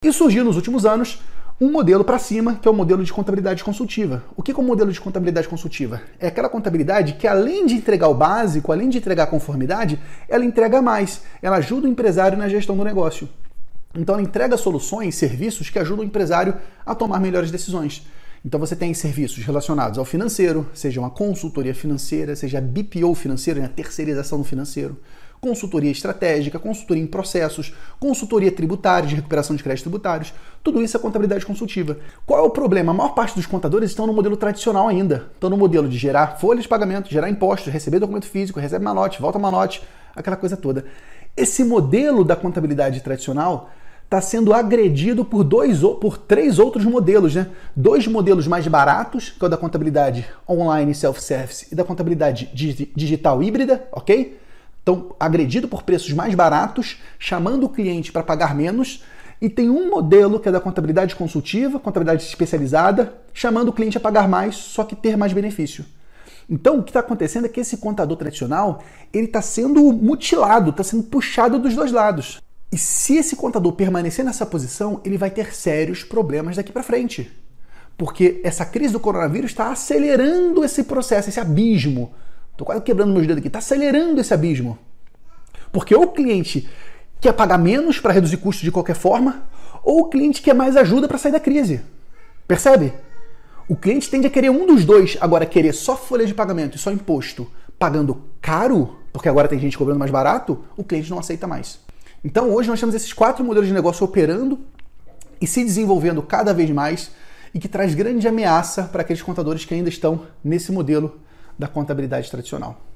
E surgiu nos últimos anos um modelo para cima, que é o modelo de contabilidade consultiva. O que é o modelo de contabilidade consultiva? É aquela contabilidade que, além de entregar o básico, além de entregar a conformidade, ela entrega mais. Ela ajuda o empresário na gestão do negócio. Então, ela entrega soluções, serviços que ajudam o empresário a tomar melhores decisões. Então você tem serviços relacionados ao financeiro, seja uma consultoria financeira, seja BPO financeiro, a né, terceirização do financeiro, consultoria estratégica, consultoria em processos, consultoria tributária, de recuperação de créditos tributários. Tudo isso é contabilidade consultiva. Qual é o problema? A maior parte dos contadores estão no modelo tradicional ainda. Estão no modelo de gerar folhas de pagamento, gerar impostos, receber documento físico, recebe malote, volta malote, aquela coisa toda. Esse modelo da contabilidade tradicional está sendo agredido por dois por três outros modelos, né? Dois modelos mais baratos, que é o da contabilidade online self-service e da contabilidade digital híbrida, ok? Então, agredido por preços mais baratos, chamando o cliente para pagar menos. E tem um modelo que é da contabilidade consultiva, contabilidade especializada, chamando o cliente a pagar mais, só que ter mais benefício. Então, o que está acontecendo é que esse contador tradicional ele está sendo mutilado, está sendo puxado dos dois lados. E se esse contador permanecer nessa posição, ele vai ter sérios problemas daqui para frente. Porque essa crise do coronavírus está acelerando esse processo, esse abismo Tô quase quebrando meus dedos aqui. Tá acelerando esse abismo. Porque ou o cliente quer pagar menos para reduzir custos de qualquer forma, ou o cliente quer mais ajuda para sair da crise. Percebe? O cliente tende a querer um dos dois. Agora, querer só folha de pagamento e só imposto pagando caro, porque agora tem gente cobrando mais barato, o cliente não aceita mais. Então, hoje nós temos esses quatro modelos de negócio operando e se desenvolvendo cada vez mais e que traz grande ameaça para aqueles contadores que ainda estão nesse modelo da contabilidade tradicional.